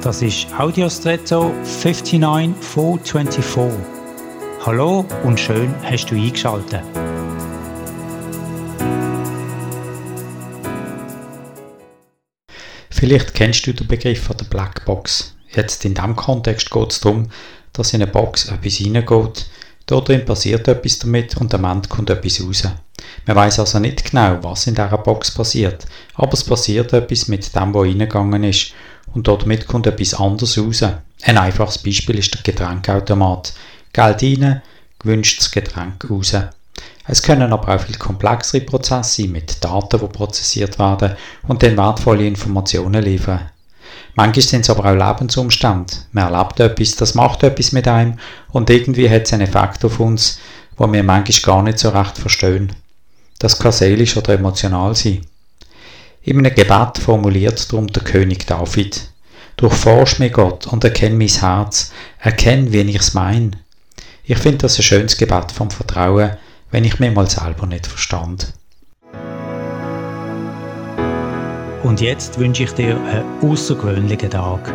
Das ist Audiostretto 59424. Hallo und schön hast du eingeschaltet. Vielleicht kennst du den Begriff der Blackbox. Jetzt in diesem Kontext geht es darum, dass in eine Box etwas reingeht, dort drin passiert etwas damit und am Ende kommt etwas raus. Man weiß also nicht genau, was in dieser Box passiert, aber es passiert etwas mit dem, was reingegangen ist und damit kommt etwas anderes raus. Ein einfaches Beispiel ist der Getränkautomat. Geld rein, gewünschtes Getränk raus. Es können aber auch viel komplexere Prozesse sein mit Daten, die prozessiert werden und dann wertvolle Informationen liefern. Manchmal sind es aber auch Lebensumstände. Man erlebt etwas, das macht etwas mit einem und irgendwie hat es einen Effekt auf uns, wo wir manchmal gar nicht so recht verstehen. Das kann seelisch oder emotional sein. In einem Gebet formuliert darum der König David. Durchforsch mir Gott und erkenn mein Herz, erkenn, wie ich es meine. Ich finde das ein schönes Gebet vom Vertrauen, wenn ich mir mal selber nicht verstand. Und jetzt wünsche ich dir einen außergewöhnlichen Tag.